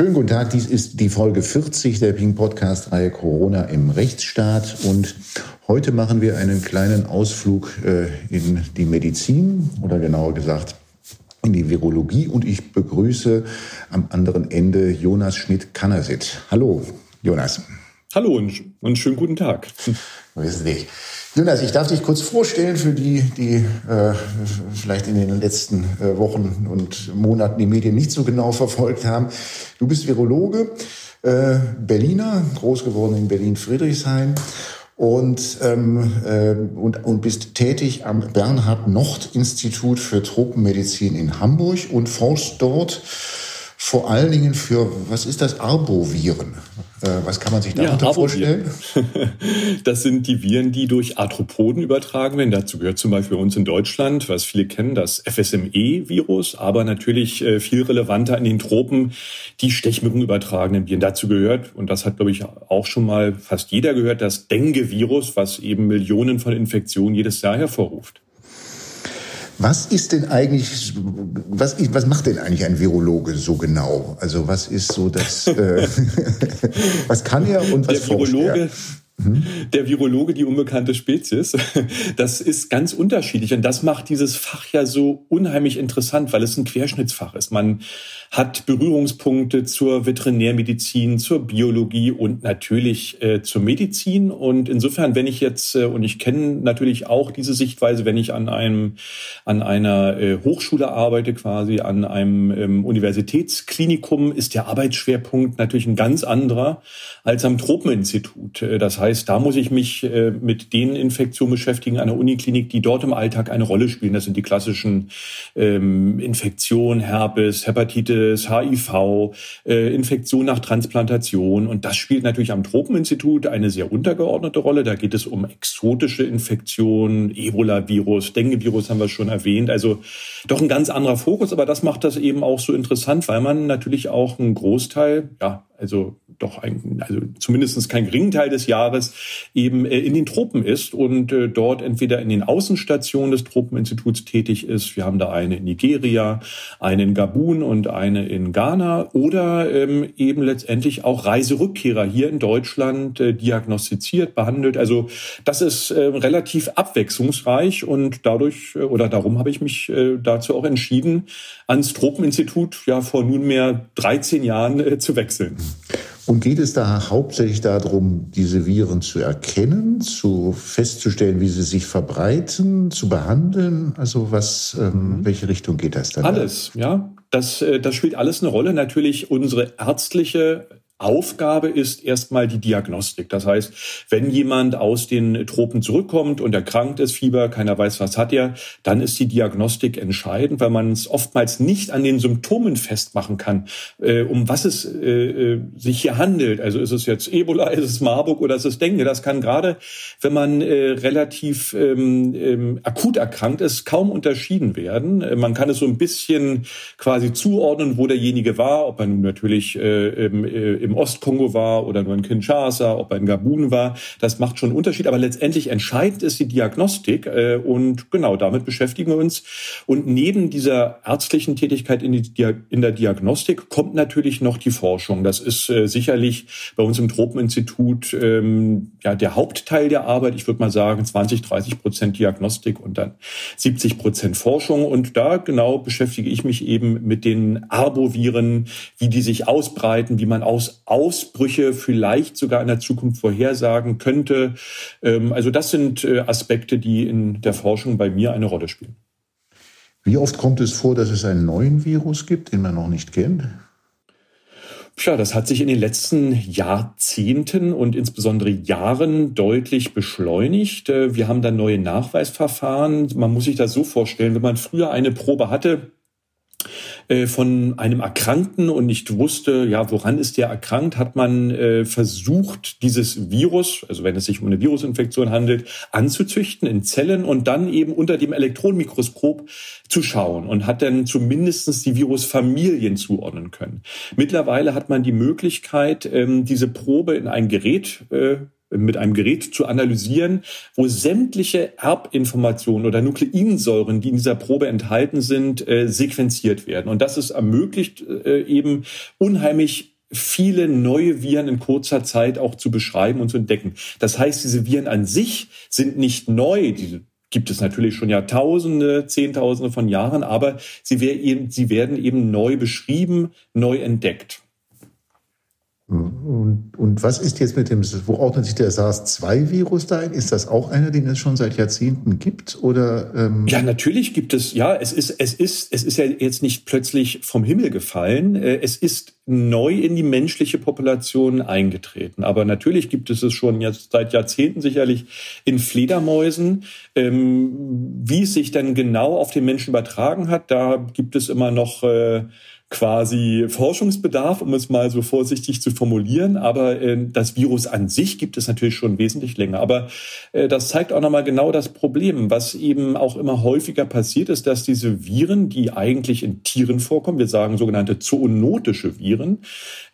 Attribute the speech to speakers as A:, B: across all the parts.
A: Schönen guten Tag, dies ist die Folge 40 der Ping Podcast Reihe Corona im Rechtsstaat und heute machen wir einen kleinen Ausflug äh, in die Medizin oder genauer gesagt in die Virologie und ich begrüße am anderen Ende Jonas Schmidt-Kannersit. Hallo, Jonas.
B: Hallo und, und schönen guten Tag.
A: Wissen dich. Jonas, ich darf dich kurz vorstellen für die, die äh, vielleicht in den letzten äh, Wochen und Monaten die Medien nicht so genau verfolgt haben. Du bist Virologe, äh, Berliner, groß geworden in Berlin-Friedrichshain und, ähm, äh, und, und bist tätig am Bernhard-Nocht-Institut für Tropenmedizin in Hamburg und forschst dort vor allen Dingen für, was ist das, Arboviren? Äh, was kann man sich darunter ja, vorstellen?
B: Das sind die Viren, die durch Arthropoden übertragen werden. Dazu gehört zum Beispiel bei uns in Deutschland, was viele kennen, das FSME-Virus, aber natürlich äh, viel relevanter in den Tropen die Stechmücken übertragenen Viren. Dazu gehört, und das hat, glaube ich, auch schon mal fast jeder gehört, das Dengue-Virus, was eben Millionen von Infektionen jedes Jahr hervorruft.
A: Was ist denn eigentlich, was, was macht denn eigentlich ein Virologe so genau? Also was ist so das, äh, was kann er und was
B: Der Virologe, Der Virologe, die unbekannte Spezies, das ist ganz unterschiedlich. Und das macht dieses Fach ja so unheimlich interessant, weil es ein Querschnittsfach ist. Man hat Berührungspunkte zur Veterinärmedizin, zur Biologie und natürlich äh, zur Medizin. Und insofern, wenn ich jetzt, äh, und ich kenne natürlich auch diese Sichtweise, wenn ich an einem, an einer äh, Hochschule arbeite, quasi an einem ähm, Universitätsklinikum, ist der Arbeitsschwerpunkt natürlich ein ganz anderer als am Tropeninstitut. Äh, das heißt, heißt, da muss ich mich äh, mit den Infektionen beschäftigen an der Uniklinik, die dort im Alltag eine Rolle spielen. Das sind die klassischen ähm, Infektionen, Herpes, Hepatitis, HIV, äh, Infektion nach Transplantation. Und das spielt natürlich am Tropeninstitut eine sehr untergeordnete Rolle. Da geht es um exotische Infektionen, Ebola-Virus, Dengue-Virus haben wir schon erwähnt. Also doch ein ganz anderer Fokus, aber das macht das eben auch so interessant, weil man natürlich auch einen Großteil, ja, also doch ein, also zumindest kein geringen Teil des Jahres eben äh, in den Tropen ist und äh, dort entweder in den Außenstationen des Tropeninstituts tätig ist. Wir haben da eine in Nigeria, eine in Gabun und eine in Ghana oder ähm, eben letztendlich auch Reiserückkehrer hier in Deutschland äh, diagnostiziert, behandelt. Also das ist äh, relativ abwechslungsreich und dadurch oder darum habe ich mich dazu auch entschieden, ans Tropeninstitut ja vor nunmehr 13 Jahren zu wechseln.
A: Und geht es da hauptsächlich darum, diese Viren zu erkennen, zu festzustellen, wie sie sich verbreiten, zu behandeln? Also was, ähm, mhm. welche Richtung geht das dann?
B: Alles, ja. Das, äh, das spielt alles eine Rolle. Natürlich unsere ärztliche Aufgabe ist erstmal die Diagnostik. Das heißt, wenn jemand aus den Tropen zurückkommt und erkrankt ist, Fieber, keiner weiß, was hat er, dann ist die Diagnostik entscheidend, weil man es oftmals nicht an den Symptomen festmachen kann, äh, um was es äh, äh, sich hier handelt. Also ist es jetzt Ebola, ist es Marburg oder ist es Dengue? Das kann gerade, wenn man äh, relativ ähm, ähm, akut erkrankt ist, kaum unterschieden werden. Äh, man kann es so ein bisschen quasi zuordnen, wo derjenige war, ob nun natürlich äh, äh, im Ostkongo war oder nur in Kinshasa, ob er in Gabun war. Das macht schon einen Unterschied. Aber letztendlich entscheidend ist die Diagnostik. Äh, und genau damit beschäftigen wir uns. Und neben dieser ärztlichen Tätigkeit in, die, in der Diagnostik kommt natürlich noch die Forschung. Das ist äh, sicherlich bei uns im Tropeninstitut ähm, ja der Hauptteil der Arbeit. Ich würde mal sagen 20, 30 Prozent Diagnostik und dann 70 Prozent Forschung. Und da genau beschäftige ich mich eben mit den Arboviren, wie die sich ausbreiten, wie man aus Ausbrüche vielleicht sogar in der Zukunft vorhersagen könnte. Ähm, also das sind äh, Aspekte, die in der Forschung bei mir eine Rolle spielen.
A: Wie oft kommt es vor, dass es einen neuen Virus gibt, den man noch nicht kennt?
B: Tja, das hat sich in den letzten Jahrzehnten und insbesondere Jahren deutlich beschleunigt. Äh, wir haben da neue Nachweisverfahren. Man muss sich das so vorstellen, wenn man früher eine Probe hatte, äh, von einem Erkrankten und nicht wusste, ja, woran ist der erkrankt, hat man äh, versucht, dieses Virus, also wenn es sich um eine Virusinfektion handelt, anzuzüchten in Zellen und dann eben unter dem Elektronenmikroskop zu schauen und hat dann zumindestens die Virusfamilien zuordnen können. Mittlerweile hat man die Möglichkeit, ähm, diese Probe in ein Gerät äh, mit einem Gerät zu analysieren, wo sämtliche Erbinformationen oder Nukleinsäuren, die in dieser Probe enthalten sind, äh, sequenziert werden. Und das ist ermöglicht äh, eben unheimlich viele neue Viren in kurzer Zeit auch zu beschreiben und zu entdecken. Das heißt, diese Viren an sich sind nicht neu. Diese gibt es natürlich schon Jahrtausende, Zehntausende von Jahren, aber sie werden eben neu beschrieben, neu entdeckt.
A: Und, und was ist jetzt mit dem, wo ordnet sich der SARS-2-Virus da ein? Ist das auch einer, den es schon seit Jahrzehnten gibt? Oder,
B: ähm Ja, natürlich gibt es, ja, es ist, es ist, es ist ja jetzt nicht plötzlich vom Himmel gefallen. Äh, es ist neu in die menschliche Population eingetreten. Aber natürlich gibt es es schon jetzt seit Jahrzehnten sicherlich in Fledermäusen. Ähm, wie es sich dann genau auf den Menschen übertragen hat, da gibt es immer noch äh, quasi Forschungsbedarf, um es mal so vorsichtig zu formulieren. Aber äh, das Virus an sich gibt es natürlich schon wesentlich länger. Aber äh, das zeigt auch nochmal genau das Problem. Was eben auch immer häufiger passiert, ist, dass diese Viren, die eigentlich in Tieren vorkommen, wir sagen sogenannte zoonotische Viren,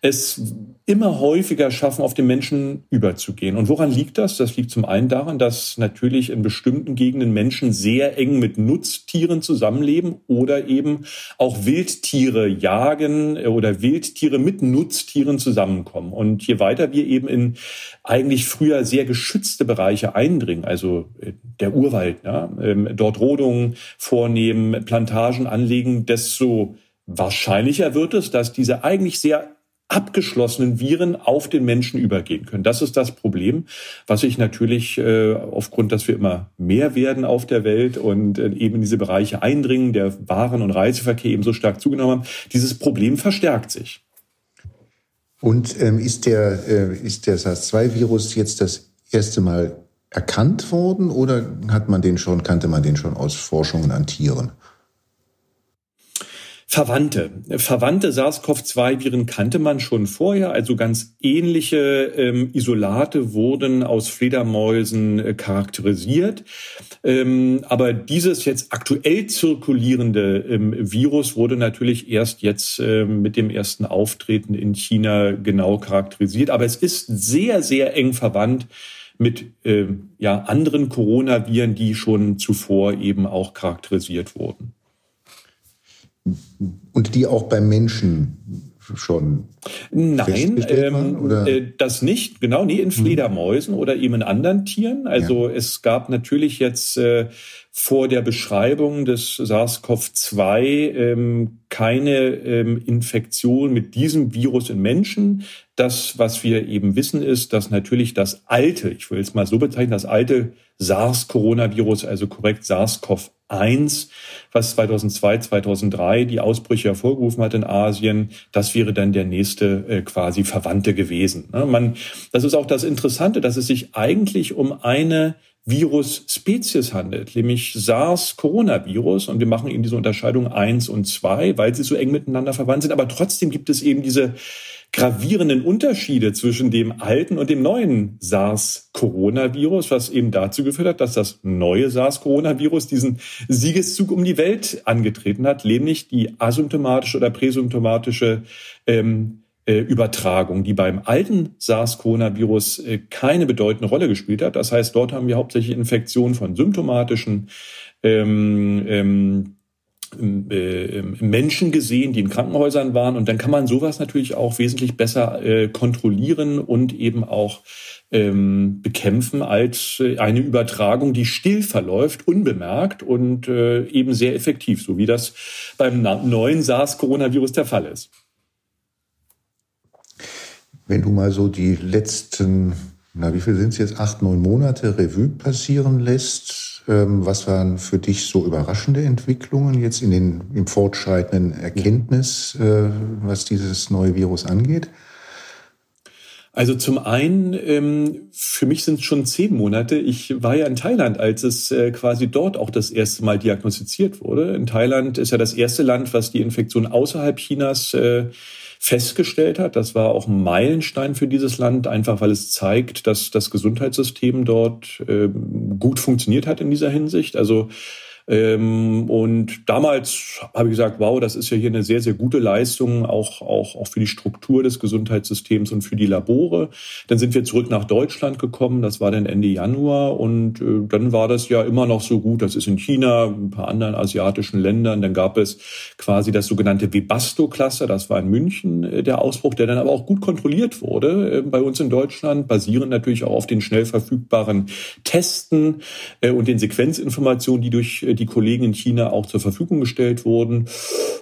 B: es immer häufiger schaffen, auf den Menschen überzugehen. Und woran liegt das? Das liegt zum einen daran, dass natürlich in bestimmten Gegenden Menschen sehr eng mit Nutztieren zusammenleben oder eben auch Wildtiere jagen oder Wildtiere mit Nutztieren zusammenkommen. Und je weiter wir eben in eigentlich früher sehr geschützte Bereiche eindringen, also äh, der Urwald, ja, ähm, dort Rodungen vornehmen, Plantagen anlegen, desto wahrscheinlicher wird es, dass diese eigentlich sehr abgeschlossenen Viren auf den Menschen übergehen können. Das ist das Problem, was sich natürlich äh, aufgrund, dass wir immer mehr werden auf der Welt und äh, eben in diese Bereiche eindringen, der Waren- und Reiseverkehr eben so stark zugenommen haben, dieses Problem verstärkt sich.
A: Und ähm, ist der, äh, ist der SARS-2-Virus jetzt das erste Mal erkannt worden oder hat man den schon, kannte man den schon aus Forschungen an Tieren?
B: Verwandte. Verwandte SARS-CoV-2-Viren kannte man schon vorher, also ganz ähnliche ähm, Isolate wurden aus Fledermäusen äh, charakterisiert. Ähm, aber dieses jetzt aktuell zirkulierende ähm, Virus wurde natürlich erst jetzt ähm, mit dem ersten Auftreten in China genau charakterisiert. Aber es ist sehr, sehr eng verwandt mit äh, ja, anderen Coronaviren, die schon zuvor eben auch charakterisiert wurden.
A: Und die auch beim Menschen schon
B: Nein, ähm, äh, das nicht. Genau, nie in hm. Fledermäusen mhm. oder eben in anderen Tieren. Also ja. es gab natürlich jetzt äh, vor der Beschreibung des SARS-CoV-2 ähm, keine ähm, Infektion mit diesem Virus in Menschen. Das, was wir eben wissen, ist, dass natürlich das alte, ich will es mal so bezeichnen, das alte SARS-Coronavirus, also korrekt SARS-CoV-1, was 2002, 2003 die Ausbrüche hervorgerufen hat in Asien, das wäre dann der nächste äh, quasi Verwandte gewesen. Ne? Man, das ist auch das Interessante, dass es sich eigentlich um eine Virus-Spezies handelt, nämlich SARS-Coronavirus. Und wir machen eben diese Unterscheidung eins und zwei, weil sie so eng miteinander verwandt sind. Aber trotzdem gibt es eben diese gravierenden Unterschiede zwischen dem alten und dem neuen SARS-Coronavirus, was eben dazu geführt hat, dass das neue SARS-Coronavirus diesen Siegeszug um die Welt angetreten hat, nämlich die asymptomatische oder präsymptomatische ähm, äh, Übertragung, die beim alten SARS-Coronavirus äh, keine bedeutende Rolle gespielt hat. Das heißt, dort haben wir hauptsächlich Infektionen von symptomatischen ähm, ähm, äh, Menschen gesehen, die in Krankenhäusern waren. Und dann kann man sowas natürlich auch wesentlich besser äh, kontrollieren und eben auch ähm, bekämpfen als äh, eine Übertragung, die still verläuft, unbemerkt und äh, eben sehr effektiv, so wie das beim neuen SARS-Coronavirus der Fall ist.
A: Wenn du mal so die letzten, na wie viel sind es jetzt, acht, neun Monate Revue passieren lässt, ähm, was waren für dich so überraschende Entwicklungen jetzt in den, im fortschreitenden Erkenntnis, äh, was dieses neue Virus angeht?
B: Also zum einen, ähm, für mich sind es schon zehn Monate. Ich war ja in Thailand, als es äh, quasi dort auch das erste Mal diagnostiziert wurde. In Thailand ist ja das erste Land, was die Infektion außerhalb Chinas äh, festgestellt hat. Das war auch ein Meilenstein für dieses Land, einfach weil es zeigt, dass das Gesundheitssystem dort äh, gut funktioniert hat in dieser Hinsicht. Also Ähm, und damals habe ich gesagt, wow, das ist ja hier eine sehr, sehr gute Leistung, auch, auch, auch für die Struktur des Gesundheitssystems und für die Labore. Dann sind wir zurück nach Deutschland gekommen, das war dann Ende Januar und äh, dann war das ja immer noch so gut. Das ist in China, ein paar anderen asiatischen Ländern. Dann gab es quasi das sogenannte Webasto-Cluster, das war in München äh, der Ausbruch, der dann aber auch gut kontrolliert wurde äh, bei uns in Deutschland, basierend natürlich auch auf den schnell verfügbaren Testen äh, und den Sequenzinformationen, die durch äh, die Kollegen in China auch zur Verfügung gestellt wurden.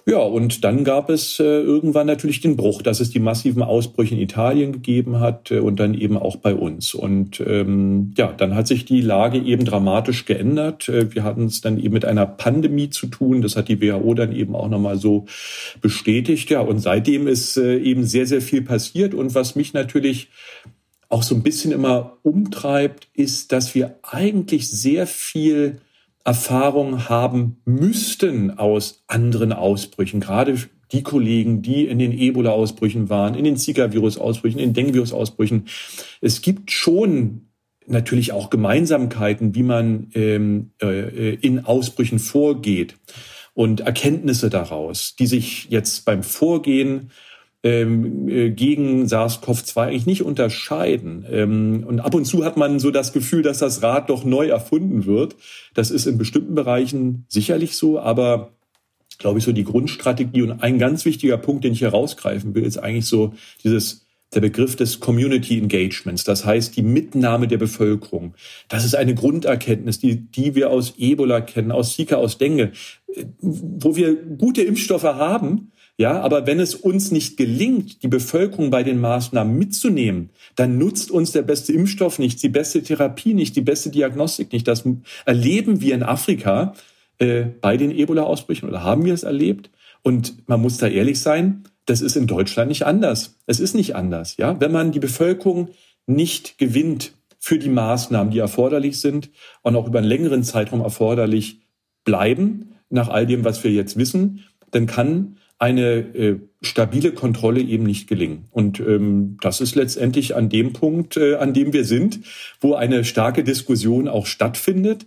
B: Ja, und dann gab es äh, irgendwann natürlich den Bruch, dass es die massiven Ausbrüche in Italien gegeben hat äh, und dann eben auch bei uns. Und ähm, ja, dann hat sich die Lage eben dramatisch geändert. Äh, wir hatten es dann eben mit einer Pandemie zu tun. Das hat die WHO dann eben auch nochmal so bestätigt. Ja, und seitdem ist eben sehr, sehr viel passiert. Und was mich natürlich auch so ein bisschen immer umtreibt, ist, dass wir eigentlich sehr viel Erfahrung haben müssten aus anderen Ausbrüchen, gerade die Kollegen, die in den Ebola-Ausbrüchen waren, in den Zika-Virus-Ausbrüchen, in den Dengue-Virus-Ausbrüchen. Es gibt schon natürlich auch Gemeinsamkeiten, wie man ähm, äh, in Ausbrüchen vorgeht und Erkenntnisse daraus, die sich jetzt beim Vorgehen gegen SARS-CoV-2 eigentlich nicht unterscheiden. Ähm, und ab und zu hat man so das Gefühl, dass das Rad doch neu erfunden wird. Das ist in bestimmten Bereichen sicherlich so, aber glaube ich, so die Grundstrategie und ein ganz wichtiger Punkt, den ich herausgreifen will, ist eigentlich so dieses der Begriff des Community Engagements, das heißt die Mitnahme der Bevölkerung. Das ist eine Grunderkenntnis, die, die wir aus Ebola kennen, aus Zika, aus Dengue, äh, wo wir gute Impfstoffe haben, ja, aber wenn es uns nicht gelingt, die Bevölkerung bei den Maßnahmen mitzunehmen, dann nutzt uns der beste Impfstoff nicht, die beste Therapie nicht, die beste Diagnostik nicht. Das erleben wir in Afrika äh, bei den Ebola-Ausbrüchen oder haben wir es erlebt. Und man muss da ehrlich sein, das ist in Deutschland nicht anders. Es ist nicht anders. Ja, wenn man die Bevölkerung nicht gewinnt für die Maßnahmen, die erforderlich sind und auch über einen längeren Zeitraum erforderlich bleiben, nach all dem, was wir jetzt wissen, dann kann eine äh, stabile Kontrolle eben nicht gelingen. Und ähm, das ist letztendlich an dem Punkt, äh, an dem wir sind, wo eine starke Diskussion auch stattfindet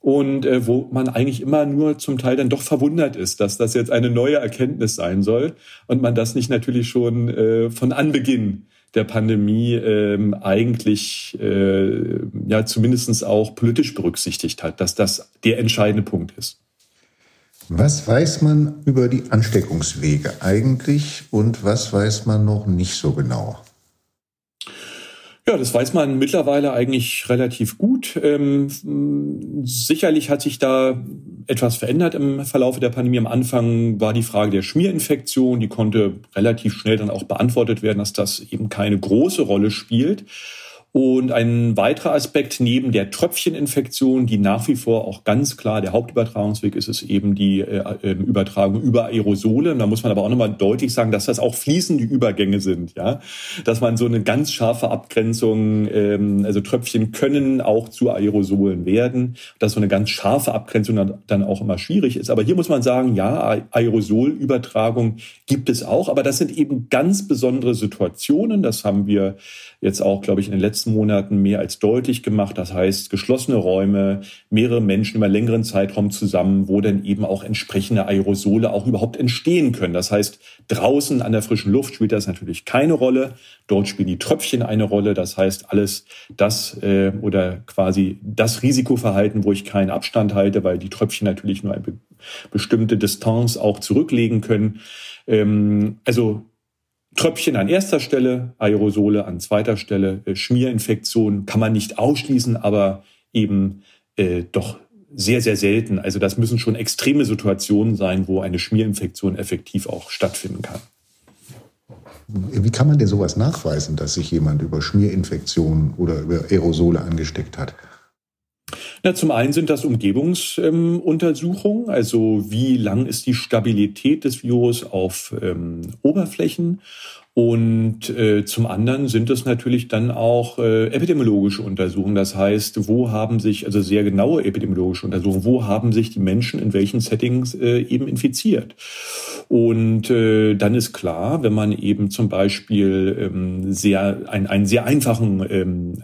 B: und äh, wo man eigentlich immer nur zum Teil dann doch verwundert ist, dass das jetzt eine neue Erkenntnis sein soll und man das nicht natürlich schon äh, von Anbeginn der Pandemie ähm, eigentlich äh, ja zumindestens auch politisch berücksichtigt hat, dass das der entscheidende Punkt ist.
A: Was weiß man über die Ansteckungswege eigentlich und was weiß man noch nicht so genau?
B: Ja, das weiß man mittlerweile eigentlich relativ gut. Ähm, sicherlich hat sich da etwas verändert im Verlauf der Pandemie. Am Anfang war die Frage der Schmierinfektion, die konnte relativ schnell dann auch beantwortet werden, dass das eben keine große Rolle spielt. Und ein weiterer Aspekt neben der Tröpfcheninfektion, die nach wie vor auch ganz klar der Hauptübertragungsweg ist, ist eben die äh, äh, Übertragung über Aerosole. Und da muss man aber auch nochmal deutlich sagen, dass das auch fließende Übergänge sind, ja, dass man so eine ganz scharfe Abgrenzung, ähm, also Tröpfchen können auch zu Aerosolen werden, dass so eine ganz scharfe Abgrenzung dann, dann auch immer schwierig ist. Aber hier muss man sagen, ja, Aerosolübertragung gibt es auch, aber das sind eben ganz besondere Situationen. Das haben wir jetzt auch, glaube ich, in den letzten Monaten mehr als deutlich gemacht. Das heißt, geschlossene Räume, mehrere Menschen über längeren Zeitraum zusammen, wo dann eben auch entsprechende Aerosole auch überhaupt entstehen können. Das heißt, draußen an der frischen Luft spielt das natürlich keine Rolle. Dort spielen die Tröpfchen eine Rolle. Das heißt, alles das äh, oder quasi das Risikoverhalten, wo ich keinen Abstand halte, weil die Tröpfchen natürlich nur eine bestimmte Distanz auch zurücklegen können. Ähm, also Tröpfchen an erster Stelle, Aerosole an zweiter Stelle, äh, Schmierinfektionen kann man nicht ausschließen, aber eben äh, doch sehr, sehr selten. Also das müssen schon extreme Situationen sein, wo eine Schmierinfektion effektiv auch stattfinden kann.
A: Wie kann man denn sowas nachweisen, dass sich jemand über Schmierinfektionen oder über Aerosole angesteckt hat?
B: Na, zum einen sind das Umgebungsuntersuchungen, ähm, also wie lang ist die Stabilität des Virus auf ähm, Oberflächen. Und äh, zum anderen sind es natürlich dann auch äh, epidemiologische Untersuchungen. Das heißt, wo haben sich, also sehr genaue epidemiologische Untersuchungen, wo haben sich die Menschen in welchen Settings äh, eben infiziert. Und äh, dann ist klar, wenn man eben zum Beispiel ähm, sehr, ein, einen sehr einfachen, ähm,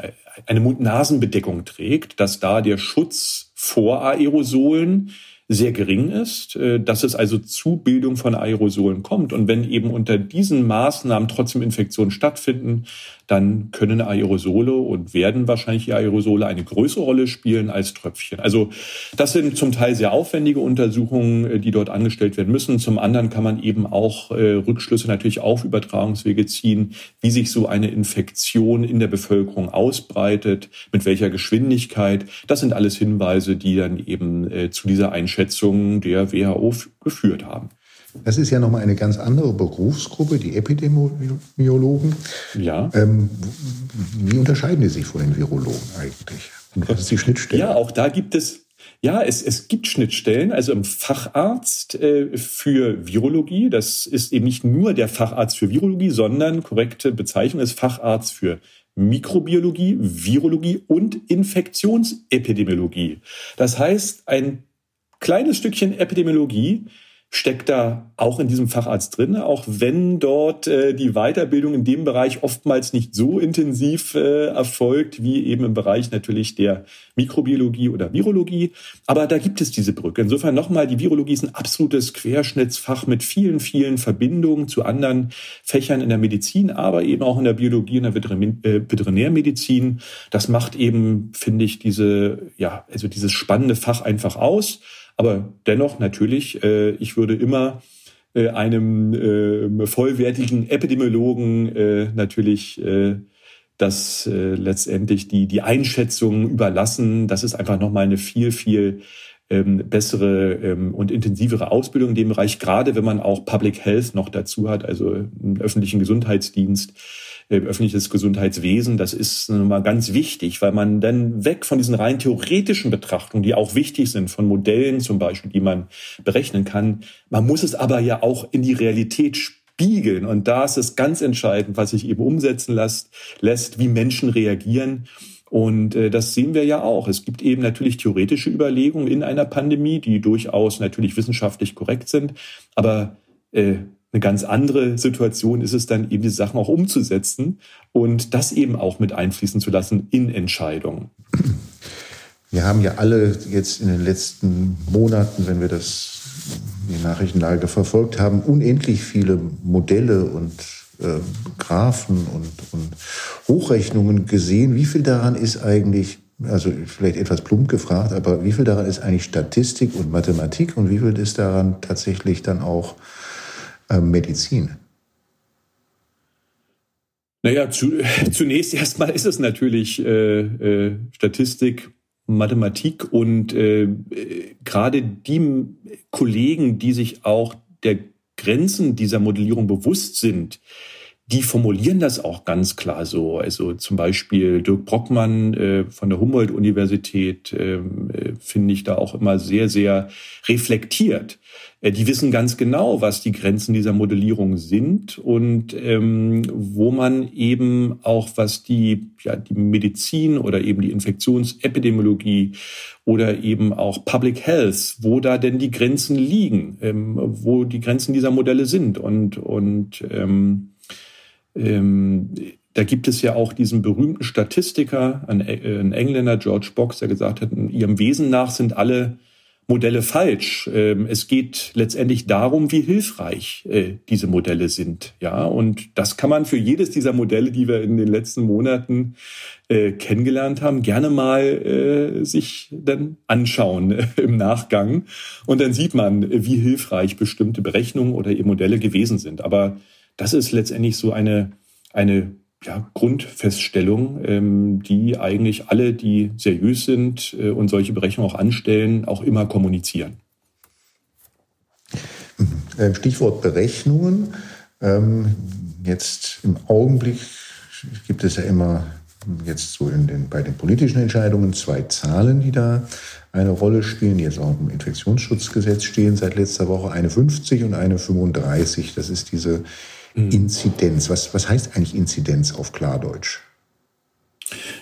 B: eine Mund-Nasen-Bedeckung trägt, dass da der Schutz vor Aerosolen sehr gering ist, äh, dass es also zu Bildung von Aerosolen kommt. Und wenn eben unter diesen Maßnahmen trotzdem Infektionen stattfinden, dann können Aerosole und werden wahrscheinlich Aerosole eine größere Rolle spielen als Tröpfchen. Also das sind zum Teil sehr aufwendige Untersuchungen, äh, die dort angestellt werden müssen. Zum anderen kann man eben auch äh, Rückschlüsse natürlich auf Übertragungswege ziehen, wie sich so eine Infektion in der Bevölkerung ausbreitet, mit welcher Geschwindigkeit. Das sind alles Hinweise, die dann eben zu dieser Einschätzung der WHO geführt haben.
A: Das ist ja nochmal eine ganz andere Berufsgruppe, die Epidemiologen.
B: Ja.
A: Ähm, wie unterscheiden die sich von den Virologen eigentlich?
B: Und was ist die Schnittstelle? Ja, auch da gibt es ja, es, es gibt Schnittstellen, also im Facharzt äh, für Virologie. Das ist eben nicht nur der Facharzt für Virologie, sondern korrekte Bezeichnung ist Facharzt für Mikrobiologie, Virologie und Infektionsepidemiologie. Das heißt, ein kleines Stückchen Epidemiologie steckt da auch in diesem Facharzt drin, auch wenn dort äh, die Weiterbildung in dem Bereich oftmals nicht so intensiv äh, erfolgt wie eben im Bereich natürlich der Mikrobiologie oder Virologie. Aber da gibt es diese Brücke. Insofern nochmal, die Virologie ist ein absolutes Querschnittsfach mit vielen, vielen Verbindungen zu anderen Fächern in der Medizin, aber eben auch in der Biologie und der äh, Veterinärmedizin. Das macht eben, finde ich, diese, ja, also dieses spannende Fach einfach aus. Aber dennoch natürlich, äh, ich würde immer äh, einem äh, vollwertigen Epidemiologen natürlich das letztendlich die, die Einschätzung überlassen. Das ist einfach nochmal eine viel, viel ähm, bessere ähm, und intensivere Ausbildung in dem Bereich, gerade wenn man auch Public Health noch dazu hat, also einen öffentlichen Gesundheitsdienst öffentliches Gesundheitswesen. Das ist mal ganz wichtig, weil man dann weg von diesen rein theoretischen Betrachtungen, die auch wichtig sind, von Modellen zum Beispiel, die man berechnen kann. Man muss es aber ja auch in die Realität spiegeln. Und da ist es ganz entscheidend, was sich eben umsetzen lässt, lässt wie Menschen reagieren. Und äh, das sehen wir ja auch. Es gibt eben natürlich theoretische Überlegungen in einer Pandemie, die durchaus natürlich wissenschaftlich korrekt sind. Aber äh, eine ganz andere Situation ist es dann eben, die Sachen auch umzusetzen und das eben auch mit einfließen zu lassen in Entscheidungen.
A: Wir haben ja alle jetzt in den letzten Monaten, wenn wir das die Nachrichtenlage verfolgt haben, unendlich viele Modelle und äh, Graphen und, und Hochrechnungen gesehen. Wie viel daran ist eigentlich also vielleicht etwas plump gefragt, aber wie viel daran ist eigentlich Statistik und Mathematik und wie viel ist daran tatsächlich dann auch äh, Medizin?
B: Naja, zu, zunächst erstmal ist es natürlich äh, äh, Statistik, Mathematik und äh, gerade die Kollegen, die sich auch der Grenzen dieser Modellierung bewusst sind, die formulieren das auch ganz klar so. Also zum Beispiel Dirk Brockmann äh, von der Humboldt-Universität ähm, äh, finde ich da auch immer sehr, sehr reflektiert. Äh, die wissen ganz genau, was die Grenzen dieser Modellierung sind und ähm, wo man eben auch, was die, ja, die Medizin oder eben die Infektionsepidemiologie oder eben auch Public Health, wo da denn die Grenzen liegen, ähm, wo die Grenzen dieser Modelle sind und, und ähm, da gibt es ja auch diesen berühmten Statistiker, ein, äh, Engländer, George Box, der gesagt hat, in ihrem Wesen nach sind alle Modelle falsch. Ähm, es geht letztendlich darum, wie hilfreich äh, diese Modelle sind. Ja, und das kann man für jedes dieser Modelle, die wir in den letzten Monaten äh, kennengelernt haben, gerne mal sich dann anschauen im Nachgang. Und dann sieht man, wie hilfreich bestimmte Berechnungen oder ihr Modelle gewesen sind. Aber das ist letztendlich so eine, eine ja, Grundfeststellung, ähm, die eigentlich alle, die seriös sind äh, und solche Berechnungen auch anstellen, auch immer kommunizieren.
A: Mhm. Stichwort Berechnungen. Ähm, jetzt im Augenblick gibt es ja immer jetzt so den, bei den politischen Entscheidungen zwei Zahlen, die da eine Rolle spielen, die jetzt auch im Infektionsschutzgesetz stehen seit letzter Woche, eine 50 und eine 35. Das ist diese Mhm. Inzidenz. Was, was heißt eigentlich Inzidenz auf Klardeutsch?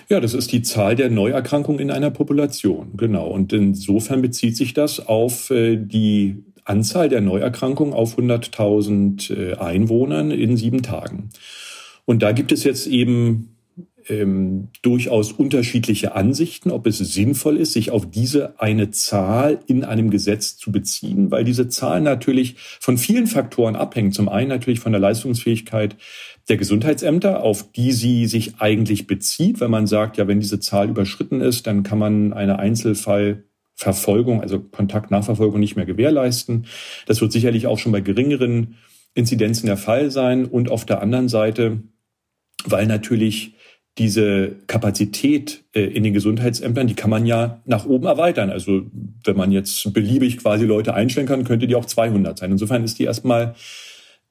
B: Ja, das ist die Zahl der Neuerkrankungen in einer Population, genau. Und insofern bezieht sich das auf äh, die Anzahl der Neuerkrankungen auf 100.000 äh, Einwohnern in sieben Tagen. Und da gibt es jetzt eben ähm, durchaus unterschiedliche Ansichten, ob es sinnvoll ist, sich auf diese eine Zahl in einem Gesetz zu beziehen, weil diese Zahl natürlich von vielen Faktoren abhängt. Zum einen natürlich von der Leistungsfähigkeit der Gesundheitsämter, auf die sie sich eigentlich bezieht, wenn man sagt, ja, wenn diese Zahl überschritten ist, dann kann man eine Einzelfallverfolgung, also Kontaktnachverfolgung nicht mehr gewährleisten. Das wird sicherlich auch schon bei geringeren Inzidenzen der Fall sein. Und auf der anderen Seite, weil natürlich diese Kapazität äh, in den Gesundheitsämtern, die kann man ja nach oben erweitern. Also wenn man jetzt beliebig quasi Leute einstellen kann, könnte die auch 200 sein. Insofern ist die erstmal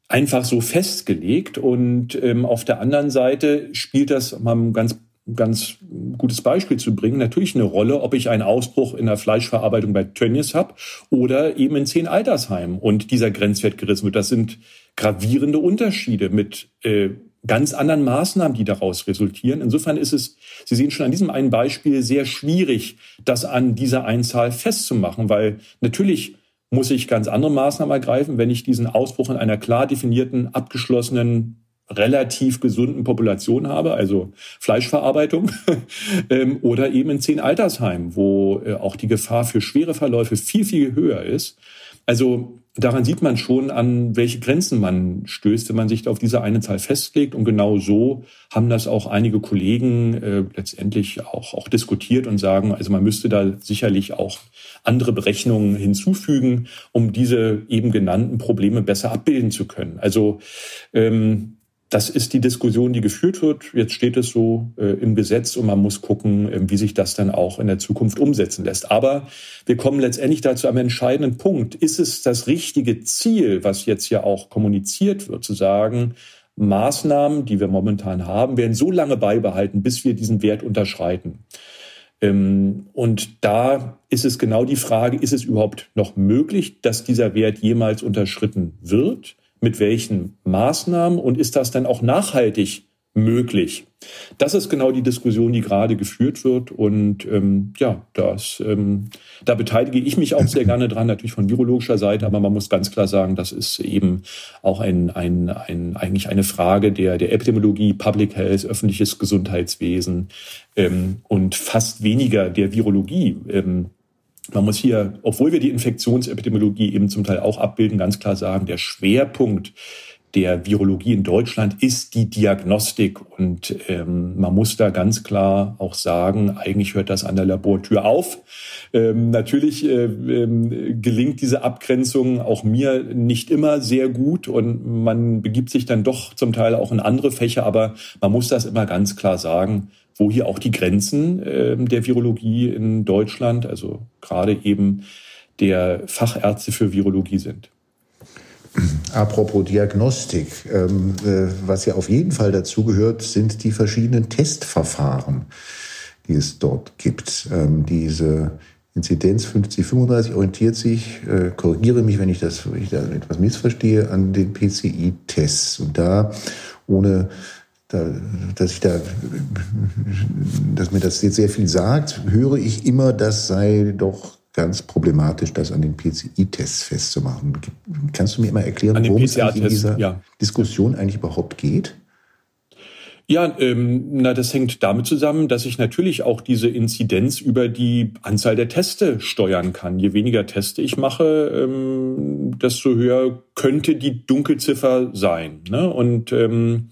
B: einfach so festgelegt. Und ähm, auf der anderen Seite spielt das, mal ein ganz, ganz gutes Beispiel zu bringen, natürlich eine Rolle, ob ich einen Ausbruch in der Fleischverarbeitung bei Tönnies habe oder eben in zehn Altersheimen und dieser Grenzwert gerissen wird. Das sind gravierende Unterschiede mit äh, ganz anderen Maßnahmen, die daraus resultieren. Insofern ist es, Sie sehen schon an diesem einen Beispiel, sehr schwierig, das an dieser Einzahl festzumachen, weil natürlich muss ich ganz andere Maßnahmen ergreifen, wenn ich diesen Ausbruch in einer klar definierten, abgeschlossenen, relativ gesunden Population habe, also Fleischverarbeitung, ähm, oder eben in zehn Altersheimen, wo äh, auch die Gefahr für schwere Verläufe viel, viel höher ist. Also daran sieht man schon, an welche Grenzen man stößt, wenn man sich auf diese eine Zahl festlegt. Und genau so haben das auch einige Kollegen äh, letztendlich auch, auch diskutiert und sagen, also man müsste da sicherlich auch andere Berechnungen hinzufügen, um diese eben genannten Probleme besser abbilden zu können. Also ähm, das ist die Diskussion, die geführt wird. Jetzt steht es so äh, im Gesetz und man muss gucken, äh, wie sich das dann auch in der Zukunft umsetzen lässt. Aber wir kommen letztendlich dazu am entscheidenden Punkt. Ist es das richtige Ziel, was jetzt ja auch kommuniziert wird, zu sagen, Maßnahmen, die wir momentan haben, werden so lange beibehalten, bis wir diesen Wert unterschreiten? Ähm, und da ist es genau die Frage, ist es überhaupt noch möglich, dass dieser Wert jemals unterschritten wird? Mit welchen Maßnahmen und ist das dann auch nachhaltig möglich? Das ist genau die Diskussion, die gerade geführt wird. Und ähm, ja, das, ähm, da beteilige ich mich auch sehr gerne dran, natürlich von virologischer Seite, aber man muss ganz klar sagen, das ist eben auch ein, ein, ein, eigentlich eine Frage der, der Epidemiologie, Public Health, öffentliches Gesundheitswesen ähm, und fast weniger der Virologie. Ähm, man muss hier, obwohl wir die Infektionsepidemiologie eben zum Teil auch abbilden, ganz klar sagen, der Schwerpunkt der Virologie in Deutschland ist die Diagnostik. Und ähm, man muss da ganz klar auch sagen, eigentlich hört das an der Labortür auf. Ähm, natürlich äh, ähm, gelingt diese Abgrenzung auch mir nicht immer sehr gut und man begibt sich dann doch zum Teil auch in andere Fächer, aber man muss das immer ganz klar sagen wo hier auch die Grenzen äh, der Virologie in Deutschland, also gerade eben der Fachärzte für Virologie sind.
A: Apropos Diagnostik, ähm, äh, was ja auf jeden Fall dazugehört, sind die verschiedenen Testverfahren, die es dort gibt. Ähm, diese Inzidenz 5035 orientiert sich, äh, korrigiere mich, wenn ich das wenn ich da etwas missverstehe, an den PCI-Tests. Und da, ohne dass ich da, dass mir das jetzt sehr viel sagt, höre ich immer, das sei doch ganz problematisch, das an den PCI-Tests festzumachen. Kannst du mir mal erklären, worum es in dieser ja. Diskussion eigentlich überhaupt geht?
B: Ja, ähm, na, das hängt damit zusammen, dass ich natürlich auch diese Inzidenz über die Anzahl der Teste steuern kann. Je weniger Teste ich mache, ähm, desto höher könnte die Dunkelziffer sein. Ne? Und ähm,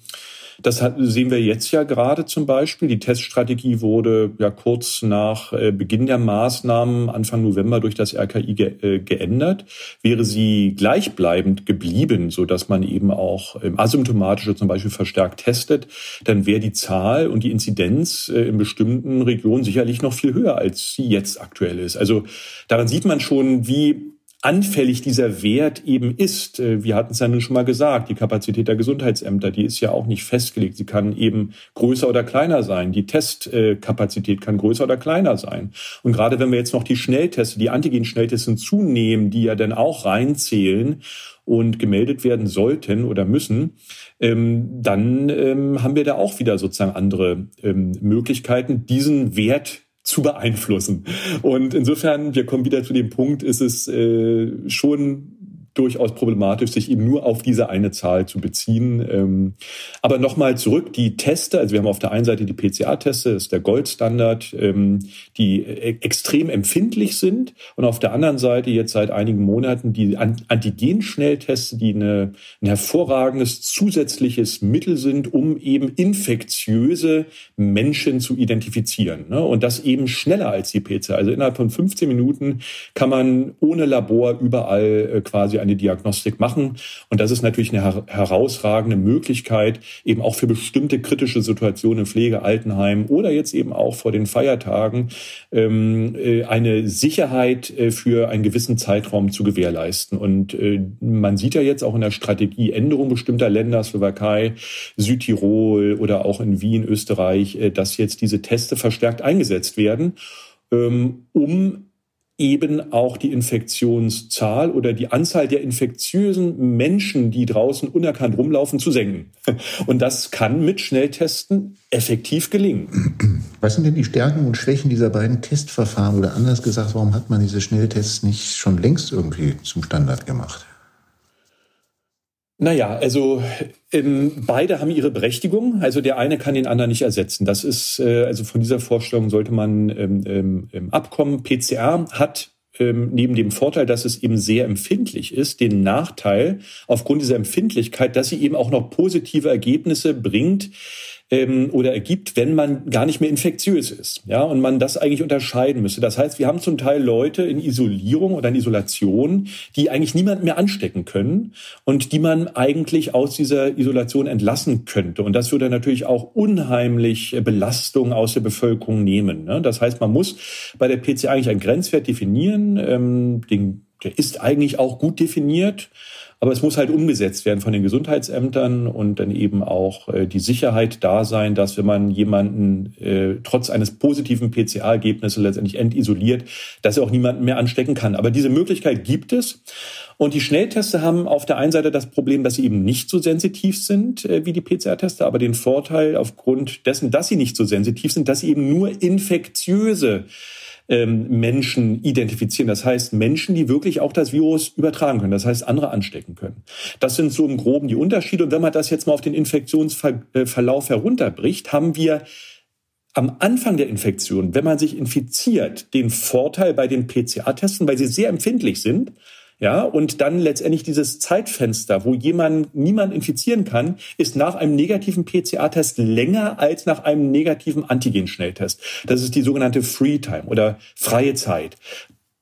B: das sehen wir jetzt ja gerade zum Beispiel. Die Teststrategie wurde ja kurz nach äh, Beginn der Maßnahmen Anfang November durch das RKI äh, geändert. Wäre sie gleichbleibend geblieben, so dass man eben auch ähm, asymptomatische zum Beispiel verstärkt testet, dann wäre die Zahl und die Inzidenz äh, in bestimmten Regionen sicherlich noch viel höher, als sie jetzt aktuell ist. Also daran sieht man schon, wie anfällig dieser Wert eben ist. Äh, wir hatten es ja nun schon mal gesagt, die Kapazität der Gesundheitsämter, die ist ja auch nicht festgelegt. Sie kann eben größer oder kleiner sein. Die Testkapazität kann größer oder kleiner sein. Und gerade wenn wir jetzt noch die Schnellteste, die Antigen-Schnelltests hinzunehmen, die ja dann auch reinzählen und gemeldet werden sollten oder müssen, ähm, dann ähm, haben wir da auch wieder sozusagen andere ähm, Möglichkeiten, diesen Wert zu beeinflussen. Und insofern, wir kommen wieder zu dem Punkt, ist es äh, schon durchaus problematisch, sich eben nur auf diese eine Zahl zu beziehen. Ähm, aber nochmal zurück, die Teste, also wir haben auf der einen Seite die PCA-Teste, das ist der Goldstandard, ähm, die äh, extrem empfindlich sind und auf der anderen Seite jetzt seit einigen Monaten die Antigen-Schnelltests, die eine, ein hervorragendes zusätzliches Mittel sind, um eben infektiöse Menschen zu identifizieren. Ne? Und das eben schneller als die PCR. Also innerhalb von 15 Minuten kann man ohne Labor überall äh, quasi eine Diagnostik machen. Und das ist natürlich eine herausragende Möglichkeit, eben auch für bestimmte kritische Situationen im Pflege, Altenheim oder jetzt eben auch vor den Feiertagen ähm, äh, eine Sicherheit äh, für einen gewissen Zeitraum zu gewährleisten. Und äh, man sieht ja jetzt auch in der Strategie Änderung bestimmter Länder, Slowakei, Südtirol oder auch in Wien, Österreich, dass jetzt diese Teste verstärkt eingesetzt werden, ähm, um eben auch die Infektionszahl oder die Anzahl der infektiösen Menschen, die draußen unerkannt rumlaufen, zu senken. Und das kann mit Schnelltesten effektiv gelingen.
A: Was sind denn die Stärken und Schwächen dieser beiden Testverfahren? Oder anders gesagt, warum hat man diese Schnelltests nicht schon längst irgendwie zum Standard gemacht?
B: Naja, also ähm, beide haben ihre Berechtigung. Also der eine kann den anderen nicht ersetzen. Das ist, äh, also von dieser Vorstellung sollte man ähm, ähm, abkommen. PCR hat ähm, neben dem Vorteil, dass es eben sehr empfindlich ist, den Nachteil aufgrund dieser Empfindlichkeit, dass sie eben auch noch positive Ergebnisse bringt, ähm, oder ergibt, wenn man gar nicht mehr infektiös ist. Ja, und man das eigentlich unterscheiden müsste. Das heißt, wir haben zum Teil Leute in Isolierung oder in Isolation, die eigentlich niemand mehr anstecken können und die man eigentlich aus dieser Isolation entlassen könnte. Und das würde natürlich auch unheimlich Belastung aus der Bevölkerung nehmen. Ne? Das heißt, man muss bei der PC eigentlich einen Grenzwert definieren. Ähm, den, der ist eigentlich auch gut definiert. Aber es muss halt umgesetzt werden von den Gesundheitsämtern und dann eben auch äh, die Sicherheit da sein, dass wenn man jemanden äh, trotz eines positiven PCA-Ergebnisses letztendlich entisoliert, dass er auch niemanden mehr anstecken kann. Aber diese Möglichkeit gibt es. Und die Schnellteste haben auf der einen Seite das Problem, dass sie eben nicht so sensitiv sind äh, wie die PCR-Teste, aber den Vorteil aufgrund dessen, dass sie nicht so sensitiv sind, dass sie eben nur infektiöse ähm, Menschen identifizieren. Das heißt, Menschen, die wirklich auch das Virus übertragen können, das heißt, andere anstecken können. Das sind so im Groben die Unterschiede. Und wenn man das jetzt mal auf den Infektionsverlauf herunterbricht, haben wir am Anfang der Infektion, wenn man sich infiziert, den Vorteil bei den PCA-Testen, weil sie sehr empfindlich sind, ja, und dann letztendlich dieses Zeitfenster, wo jemand niemand infizieren kann, ist nach einem negativen PCR-Test länger als nach einem negativen Antigen-Schnelltest. Das ist die sogenannte Free Time oder freie Zeit.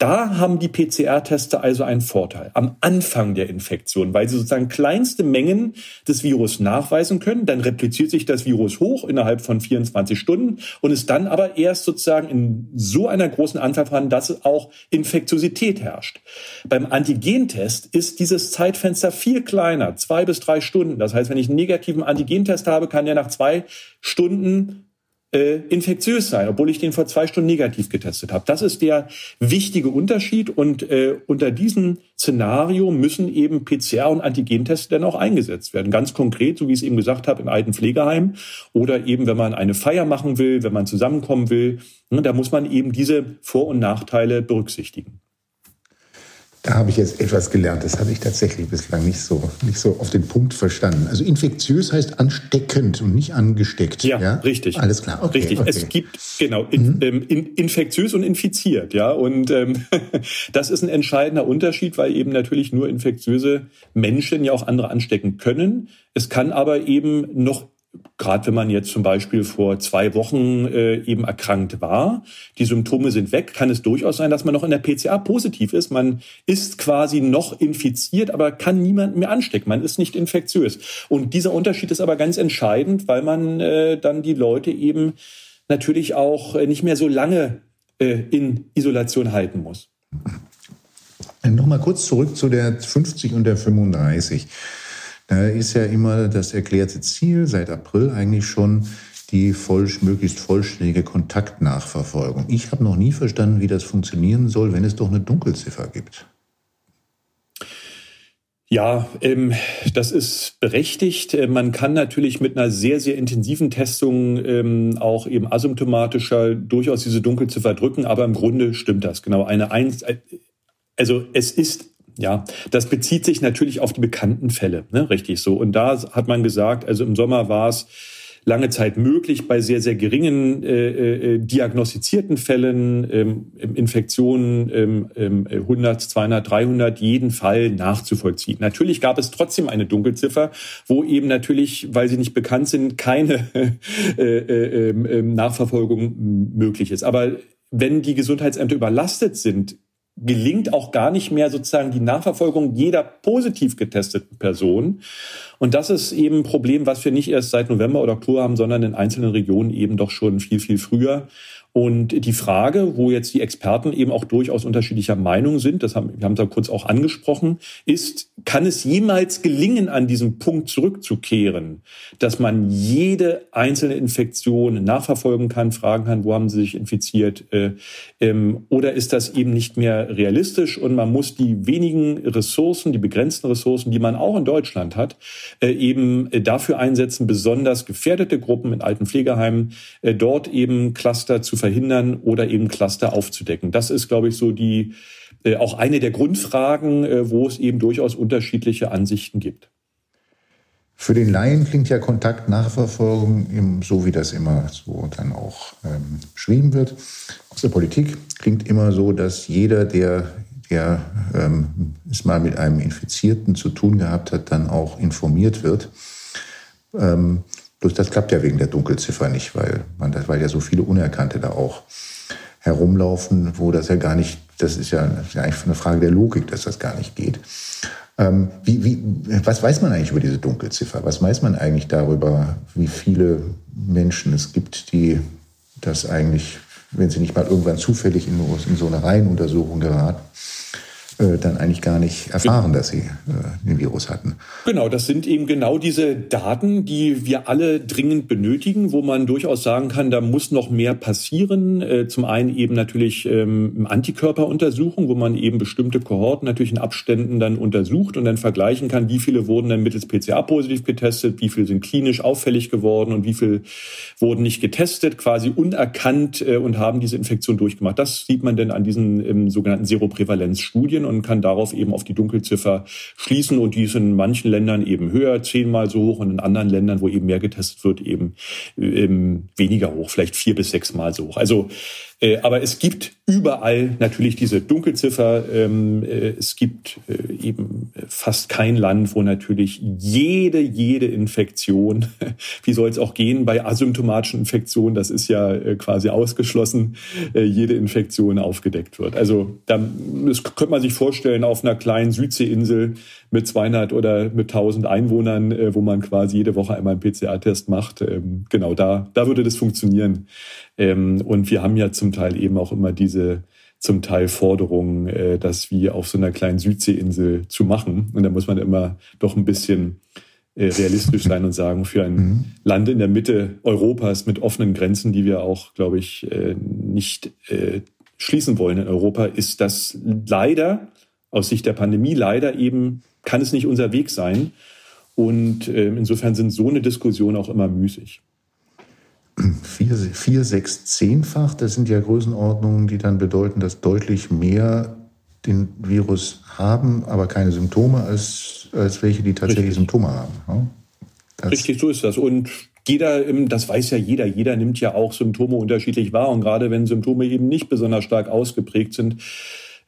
B: Da haben die PCR-Teste also einen Vorteil am Anfang der Infektion, weil sie sozusagen kleinste Mengen des Virus nachweisen können. Dann repliziert sich das Virus hoch innerhalb von 24 Stunden und ist dann aber erst sozusagen in so einer großen Anzahl vorhanden, dass auch Infektiosität herrscht. Beim Antigentest ist dieses Zeitfenster viel kleiner, zwei bis drei Stunden. Das heißt, wenn ich einen negativen Antigentest habe, kann der nach zwei Stunden äh, infektiös sein, obwohl ich den vor zwei Stunden negativ getestet habe. Das ist der wichtige Unterschied und äh, unter diesem Szenario müssen eben PCR- und Antigentests dann auch eingesetzt werden. Ganz konkret, so wie ich es eben gesagt habe, im alten Pflegeheim oder eben, wenn man eine Feier machen will, wenn man zusammenkommen will, ne, da muss man eben diese Vor- und Nachteile berücksichtigen.
A: Da habe ich jetzt etwas gelernt. Das habe ich tatsächlich bislang nicht so, nicht so auf den Punkt verstanden. Also infektiös heißt ansteckend und nicht angesteckt.
B: Ja, ja? richtig.
A: Alles klar.
B: Okay, richtig. Okay. Es gibt genau in, mhm. ähm, in, infektiös und infiziert. Ja, und ähm, das ist ein entscheidender Unterschied, weil eben natürlich nur infektiöse Menschen ja auch andere anstecken können. Es kann aber eben noch Gerade wenn man jetzt zum Beispiel vor zwei Wochen äh, eben erkrankt war, die Symptome sind weg, kann es durchaus sein, dass man noch in der PCA positiv ist. Man ist quasi noch infiziert, aber kann niemanden mehr anstecken. Man ist nicht infektiös. Und dieser Unterschied ist aber ganz entscheidend, weil man äh, dann die Leute eben natürlich auch äh, nicht mehr so lange äh, in Isolation halten muss.
A: Nochmal kurz zurück zu der 50 und der 35. Da ist ja immer das erklärte Ziel seit April eigentlich schon die voll, möglichst vollständige Kontaktnachverfolgung. Ich habe noch nie verstanden, wie das funktionieren soll, wenn es doch eine Dunkelziffer gibt.
B: Ja, ähm, das ist berechtigt. Äh, man kann natürlich mit einer sehr, sehr intensiven Testung ähm, auch eben asymptomatischer durchaus diese Dunkelziffer drücken, aber im Grunde stimmt das. Genau, eine Eins, äh, also es ist Ja, das bezieht sich natürlich auf die bekannten Fälle, ne? richtig so. Und da hat man gesagt, also im Sommer war es lange Zeit möglich, bei sehr, sehr geringen äh, äh, diagnostizierten Fällen, ähm, Infektionen ähm, 100, 200, 300 jeden Fall nachzuvollziehen. Natürlich gab es trotzdem eine Dunkelziffer, wo eben natürlich, weil sie nicht bekannt sind, keine äh, äh, ähm, Nachverfolgung möglich ist. Aber wenn die Gesundheitsämter überlastet sind, gelingt auch gar nicht mehr sozusagen die Nachverfolgung jeder positiv getesteten Person. Und das ist eben ein Problem, was wir nicht erst seit November oder Oktober haben, sondern in einzelnen Regionen eben doch schon viel, viel früher. Und die Frage, wo jetzt die Experten eben auch durchaus unterschiedlicher Meinung sind, das haben wir haben da kurz auch angesprochen, ist, kann es jemals gelingen, an diesem Punkt zurückzukehren, dass man jede einzelne Infektion nachverfolgen kann, fragen kann, wo haben sie sich infiziert, äh, ähm, oder ist das eben nicht mehr realistisch und man muss die wenigen Ressourcen, die begrenzten Ressourcen, die man auch in Deutschland hat, äh, eben dafür einsetzen, besonders gefährdete Gruppen in alten Pflegeheimen, äh, dort eben Cluster zu verhindern oder eben Cluster aufzudecken. Das ist, glaube ich, so die äh, auch eine der Grundfragen, äh, wo es eben durchaus unterschiedliche Ansichten gibt.
A: Für den Laien klingt ja Kontaktnachverfolgung, so wie das immer so dann auch ähm, beschrieben wird. Aus der Politik klingt immer so, dass jeder, der, der ähm, es mal mit einem Infizierten zu tun gehabt hat, dann auch informiert wird. Ähm, Bloß das klappt ja wegen der Dunkelziffer nicht, weil, man, weil ja so viele Unerkannte da auch herumlaufen, wo das ja gar nicht, das ist ja, das ist ja eigentlich eine Frage der Logik, dass das gar nicht geht. Ähm, wie, wie, was weiß man eigentlich über diese Dunkelziffer? Was weiß man eigentlich darüber, wie viele Menschen es gibt, die das eigentlich, wenn sie nicht mal irgendwann zufällig in, in so eine Reihenuntersuchung geraten, dann eigentlich gar nicht erfahren, dass sie äh, den Virus hatten.
B: Genau, das sind eben genau diese Daten, die wir alle dringend benötigen, wo man durchaus sagen kann, da muss noch mehr passieren. Äh, zum einen eben natürlich ähm, Antikörperuntersuchung, wo man eben bestimmte Kohorten natürlich in Abständen dann untersucht und dann vergleichen kann, wie viele wurden dann mittels PCA positiv getestet, wie viele sind klinisch auffällig geworden und wie viele wurden nicht getestet, quasi unerkannt äh, und haben diese Infektion durchgemacht. Das sieht man dann an diesen ähm, sogenannten Seroprävalenzstudien und kann darauf eben auf die Dunkelziffer schließen. Und die ist in manchen Ländern eben höher, zehnmal so hoch und in anderen Ländern, wo eben mehr getestet wird, eben, eben weniger hoch, vielleicht vier bis sechsmal so hoch. Also äh, aber es gibt überall natürlich diese Dunkelziffer. Ähm, äh, es gibt äh, eben fast kein Land, wo natürlich jede, jede Infektion, wie soll es auch gehen bei asymptomatischen Infektionen, das ist ja quasi ausgeschlossen, jede Infektion aufgedeckt wird. Also das könnte man sich vorstellen auf einer kleinen Südseeinsel mit 200 oder mit 1000 Einwohnern, wo man quasi jede Woche einmal einen PCR-Test macht. Ähm, genau da, da würde das funktionieren. Ähm, und wir haben ja zum Teil eben auch immer diese zum Teil Forderungen, äh, das wie auf so einer kleinen Südseeinsel zu machen. Und da muss man immer doch ein bisschen äh, realistisch sein und sagen, für ein mhm. Land in der Mitte Europas mit offenen Grenzen, die wir auch, glaube ich, äh, nicht äh, schließen wollen in Europa, ist das leider aus Sicht der Pandemie leider eben, kann es nicht unser Weg sein. Und äh, insofern sind so eine Diskussion auch immer müßig
A: vier, vier, sechs, zehnfach. Das sind ja Größenordnungen, die dann bedeuten, dass deutlich mehr den Virus haben, aber keine Symptome, als, als welche, die tatsächlich Richtig. Symptome haben.
B: Ja? Richtig, so ist das. Und jeder, das weiß ja jeder, jeder nimmt ja auch Symptome unterschiedlich wahr. Und gerade wenn Symptome eben nicht besonders stark ausgeprägt sind,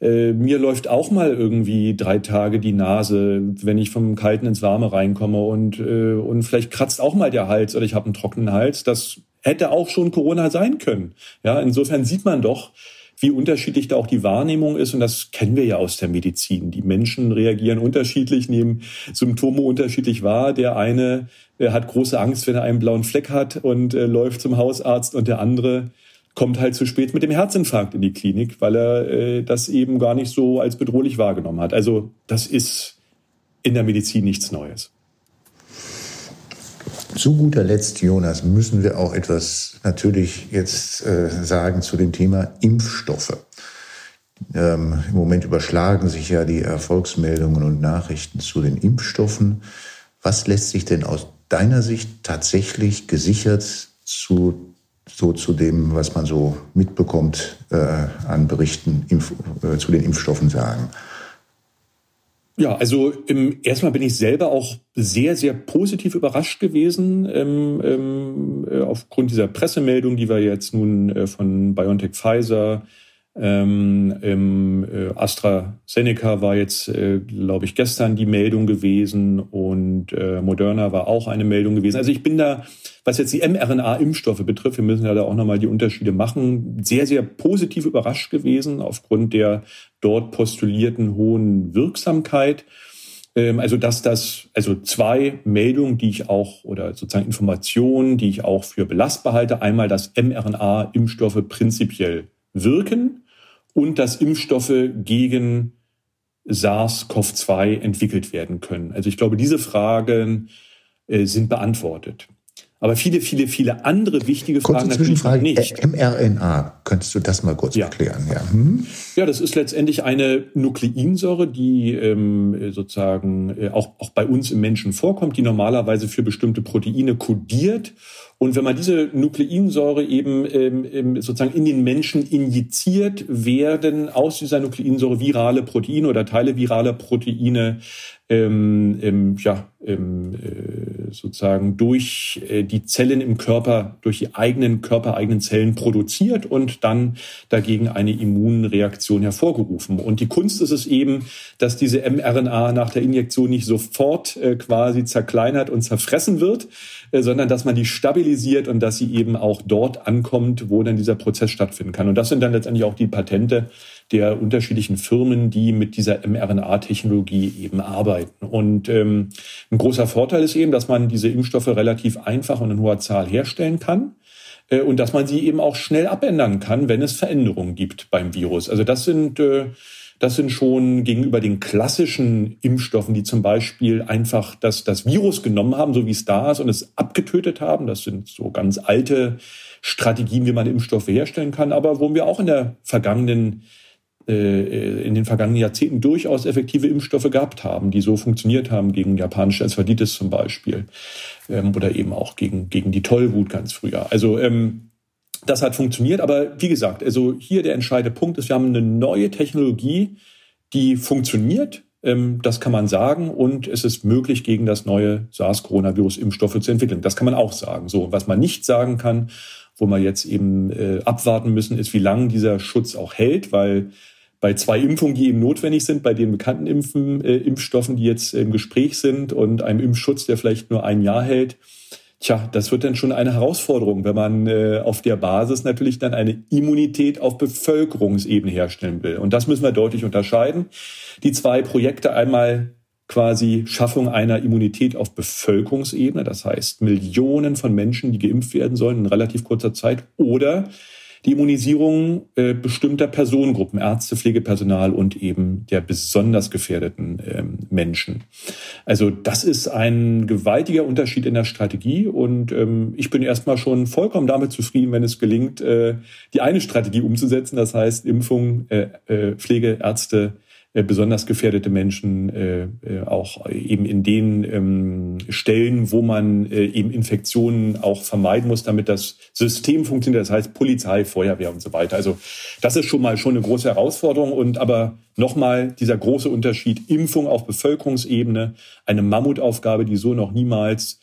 B: äh, mir läuft auch mal irgendwie drei Tage die Nase, wenn ich vom Kalten ins Warme reinkomme und, äh, und vielleicht kratzt auch mal der Hals oder ich habe einen trockenen Hals. Das hätte auch schon Corona sein können. Ja, insofern sieht man doch, wie unterschiedlich da auch die Wahrnehmung ist. Und das kennen wir ja aus der Medizin. Die Menschen reagieren unterschiedlich, nehmen Symptome unterschiedlich wahr. Der eine äh, hat große Angst, wenn er einen blauen Fleck hat und äh, läuft zum Hausarzt und der andere kommt halt zu spät mit dem Herzinfarkt in die Klinik, weil er äh, das eben gar nicht so als bedrohlich wahrgenommen hat. Also das ist in der Medizin nichts Neues.
A: Zu guter Letzt, Jonas, müssen wir auch etwas natürlich jetzt äh, sagen zu dem Thema Impfstoffe. Ähm, Im Moment überschlagen sich ja die Erfolgsmeldungen und Nachrichten zu den Impfstoffen. Was lässt sich denn aus deiner Sicht tatsächlich gesichert zu, so zu dem, was man so mitbekommt äh, an Berichten Impf, äh, zu den Impfstoffen sagen?
B: Ja, also im, erstmal bin ich selber auch sehr, sehr positiv überrascht gewesen ähm, ähm, äh, aufgrund dieser Pressemeldung, die wir jetzt nun äh, von BioNTech Pfizer ähm, ähm, äh, AstraZeneca war jetzt, äh, glaube ich, gestern die Meldung gewesen und äh, Moderna war auch eine Meldung gewesen. Also ich bin da, was jetzt die mRNA-Impfstoffe betrifft, wir müssen ja da auch nochmal die Unterschiede machen, sehr, sehr positiv überrascht gewesen aufgrund der dort postulierten hohen Wirksamkeit. Ähm, also dass das, also zwei Meldungen, die ich auch, oder sozusagen Informationen, die ich auch für belastbar halte. Einmal, dass mRNA-Impfstoffe prinzipiell wirken und dass Impfstoffe gegen SARS-CoV-2 entwickelt werden können. Also ich glaube, diese Fragen äh, sind beantwortet. Aber viele, viele, viele andere wichtige Fragen
A: Kurze Zwischenfrage, nicht. Äh, mRNA, könntest du das mal kurz ja. erklären?
B: Ja. Hm? ja, das ist letztendlich eine Nukleinsäure, die ähm, sozusagen äh, auch, auch bei uns im Menschen vorkommt, die normalerweise für bestimmte Proteine kodiert und wenn man diese Nukleinsäure eben ähm, sozusagen in den Menschen injiziert, werden aus dieser Nukleinsäure virale Proteine oder Teile viraler Proteine ähm, ähm, ja, ähm, äh, sozusagen durch äh, die Zellen im Körper, durch die eigenen körpereigenen Zellen produziert und dann dagegen eine Immunreaktion hervorgerufen. Und die Kunst ist es eben, dass diese mRNA nach der Injektion nicht sofort äh, quasi zerkleinert und zerfressen wird, äh, sondern dass man die stabilisiert und dass sie eben auch dort ankommt, wo dann dieser Prozess stattfinden kann. Und das sind dann letztendlich auch die Patente, der unterschiedlichen Firmen, die mit dieser mRNA-Technologie eben arbeiten. Und ähm, ein großer Vorteil ist eben, dass man diese Impfstoffe relativ einfach und in hoher Zahl herstellen kann äh, und dass man sie eben auch schnell abändern kann, wenn es Veränderungen gibt beim Virus. Also das sind äh, das sind schon gegenüber den klassischen Impfstoffen, die zum Beispiel einfach das, das Virus genommen haben, so wie es da ist, und es abgetötet haben. Das sind so ganz alte Strategien, wie man Impfstoffe herstellen kann, aber wo wir auch in der vergangenen in den vergangenen Jahrzehnten durchaus effektive Impfstoffe gehabt haben, die so funktioniert haben gegen japanische Enzephalitis zum Beispiel ähm, oder eben auch gegen, gegen die Tollwut ganz früher. Also ähm, das hat funktioniert, aber wie gesagt, also hier der entscheidende Punkt ist, wir haben eine neue Technologie, die funktioniert, ähm, das kann man sagen, und es ist möglich, gegen das neue SARS-Coronavirus Impfstoffe zu entwickeln. Das kann man auch sagen. So, was man nicht sagen kann, wo wir jetzt eben äh, abwarten müssen, ist, wie lange dieser Schutz auch hält, weil bei zwei Impfungen, die eben notwendig sind, bei den bekannten Impfen, äh, Impfstoffen, die jetzt im Gespräch sind und einem Impfschutz, der vielleicht nur ein Jahr hält, tja, das wird dann schon eine Herausforderung, wenn man äh, auf der Basis natürlich dann eine Immunität auf Bevölkerungsebene herstellen will. Und das müssen wir deutlich unterscheiden. Die zwei Projekte einmal quasi Schaffung einer Immunität auf Bevölkerungsebene, das heißt Millionen von Menschen, die geimpft werden sollen in relativ kurzer Zeit, oder die Immunisierung äh, bestimmter Personengruppen, Ärzte, Pflegepersonal und eben der besonders gefährdeten ähm, Menschen. Also das ist ein gewaltiger Unterschied in der Strategie und ähm, ich bin erstmal schon vollkommen damit zufrieden, wenn es gelingt, äh, die eine Strategie umzusetzen, das heißt Impfung, äh, äh, Pflege, Ärzte, besonders gefährdete Menschen äh, äh, auch eben in den ähm, Stellen, wo man äh, eben Infektionen auch vermeiden muss, damit das System funktioniert. Das heißt Polizei, Feuerwehr und so weiter. Also das ist schon mal schon eine große Herausforderung. Und aber nochmal dieser große Unterschied: Impfung auf Bevölkerungsebene, eine Mammutaufgabe, die so noch niemals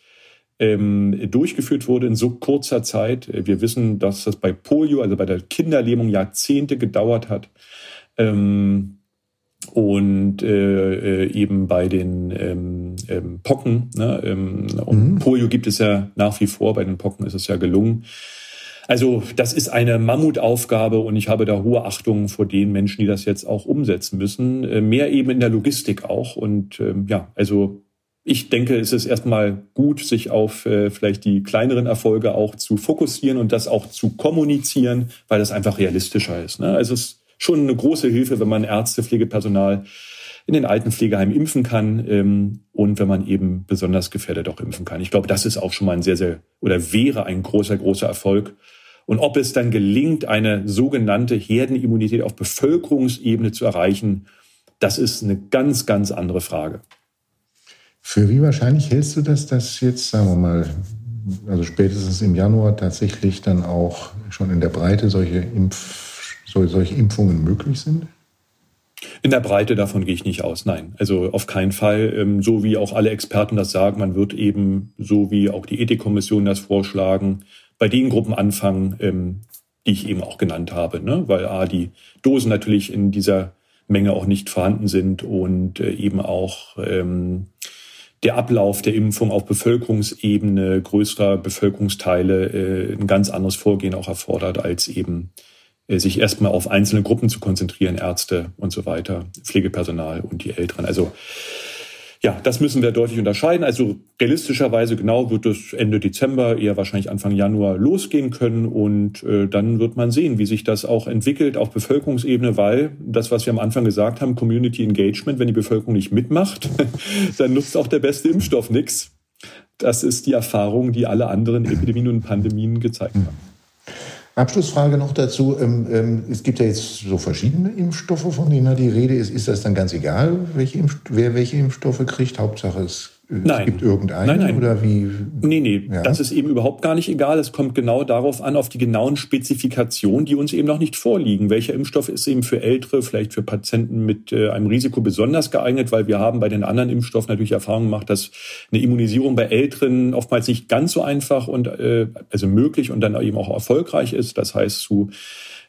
B: ähm, durchgeführt wurde in so kurzer Zeit. Wir wissen, dass das bei Polio, also bei der Kinderlähmung, Jahrzehnte gedauert hat. Ähm, und äh, äh, eben bei den ähm, ähm, Pocken. Ne, ähm, und mhm. Polio gibt es ja nach wie vor, bei den Pocken ist es ja gelungen. Also das ist eine Mammutaufgabe und ich habe da hohe Achtung vor den Menschen, die das jetzt auch umsetzen müssen. Äh, mehr eben in der Logistik auch. Und ähm, ja, also ich denke, es ist erstmal gut, sich auf äh, vielleicht die kleineren Erfolge auch zu fokussieren und das auch zu kommunizieren, weil das einfach realistischer ist. Ne? Also es schon eine große Hilfe, wenn man Ärzte, Pflegepersonal in den Altenpflegeheimen impfen kann ähm, und wenn man eben besonders gefährdet auch impfen kann. Ich glaube, das ist auch schon mal ein sehr, sehr oder wäre ein großer, großer Erfolg. Und ob es dann gelingt, eine sogenannte Herdenimmunität auf Bevölkerungsebene zu erreichen, das ist eine ganz, ganz andere Frage.
A: Für wie wahrscheinlich hältst du das, dass jetzt, sagen wir mal, also spätestens im Januar tatsächlich dann auch schon in der Breite solche Impf soll solche Impfungen möglich sind?
B: In der Breite davon gehe ich nicht aus, nein. Also auf keinen Fall. Ähm, so wie auch alle Experten das sagen, man wird eben, so wie auch die Ethikkommission das vorschlagen, bei den Gruppen anfangen, ähm, die ich eben auch genannt habe, ne? weil A, die Dosen natürlich in dieser Menge auch nicht vorhanden sind und äh, eben auch ähm, der Ablauf der Impfung auf Bevölkerungsebene größerer Bevölkerungsteile äh, ein ganz anderes Vorgehen auch erfordert, als eben sich erstmal auf einzelne Gruppen zu konzentrieren, Ärzte und so weiter, Pflegepersonal und die Älteren. Also ja, das müssen wir deutlich unterscheiden. Also realistischerweise genau wird es Ende Dezember, eher wahrscheinlich Anfang Januar losgehen können und äh, dann wird man sehen, wie sich das auch entwickelt auf Bevölkerungsebene, weil das, was wir am Anfang gesagt haben, Community Engagement, wenn die Bevölkerung nicht mitmacht, dann nutzt auch der beste Impfstoff nichts. Das ist die Erfahrung, die alle anderen Epidemien und Pandemien gezeigt haben.
A: Abschlussfrage noch dazu. Ähm, ähm, es gibt ja jetzt so verschiedene Impfstoffe, von denen da die Rede ist. Ist das dann ganz egal, welche wer welche Impfstoffe kriegt? Hauptsache es Nein. Es gibt irgendeinen
B: nein, nein. oder wie? Nee, nee, ja. das ist eben überhaupt gar nicht egal. Es kommt genau darauf an, auf die genauen Spezifikationen, die uns eben noch nicht vorliegen. Welcher Impfstoff ist eben für Ältere, vielleicht für Patienten mit äh, einem Risiko besonders geeignet, weil wir haben bei den anderen Impfstoffen natürlich Erfahrung gemacht, dass eine Immunisierung bei Älteren oftmals nicht ganz so einfach und äh, also möglich und dann eben auch erfolgreich ist. Das heißt, zu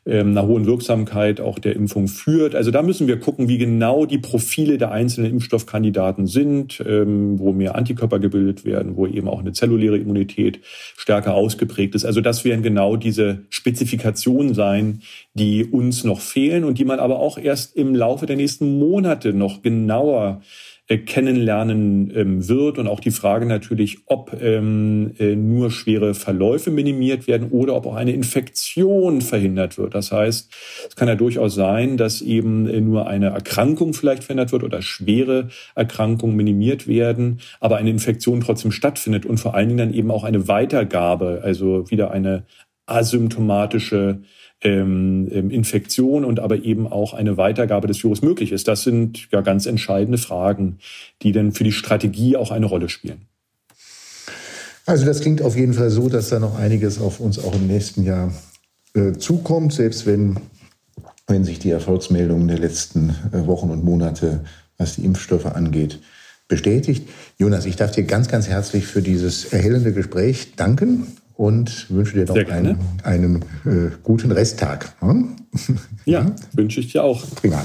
B: einer hohen Wirksamkeit auch der Impfung führt. Also da müssen wir gucken, wie genau die Profile der einzelnen Impfstoffkandidaten sind, ähm, wo mehr Antikörper gebildet werden, wo eben auch eine zelluläre Immunität stärker ausgeprägt ist. Also das werden genau diese Spezifikationen sein, die uns noch fehlen und die man aber auch erst im Laufe der nächsten Monate noch genauer kennenlernen ähm, wird und auch die Frage natürlich, ob ähm, äh, nur schwere Verläufe minimiert werden oder ob auch eine Infektion verhindert wird. Das heißt, es kann ja durchaus sein, dass eben äh, nur eine Erkrankung vielleicht verhindert wird oder schwere Erkrankungen minimiert werden, aber eine Infektion trotzdem stattfindet und vor allen Dingen dann eben auch eine Weitergabe, also wieder eine asymptomatische ähm, Infektion und aber eben auch eine Weitergabe des Virus möglich ist. Das sind ja ganz entscheidende Fragen, die dann für die Strategie auch eine Rolle spielen.
A: Also das klingt auf jeden Fall so, dass da noch einiges auf uns auch im nächsten Jahr äh, zukommt, selbst wenn, wenn sich die Erfolgsmeldungen der letzten äh, Wochen und Monate, was die Impfstoffe angeht, bestätigt. Jonas, ich darf dir ganz, ganz herzlich für dieses erhellende Gespräch danken und wünsche dir noch einen, einen äh, guten Resttag.
B: Hm? Ja, wünsche ich dir auch. Prima.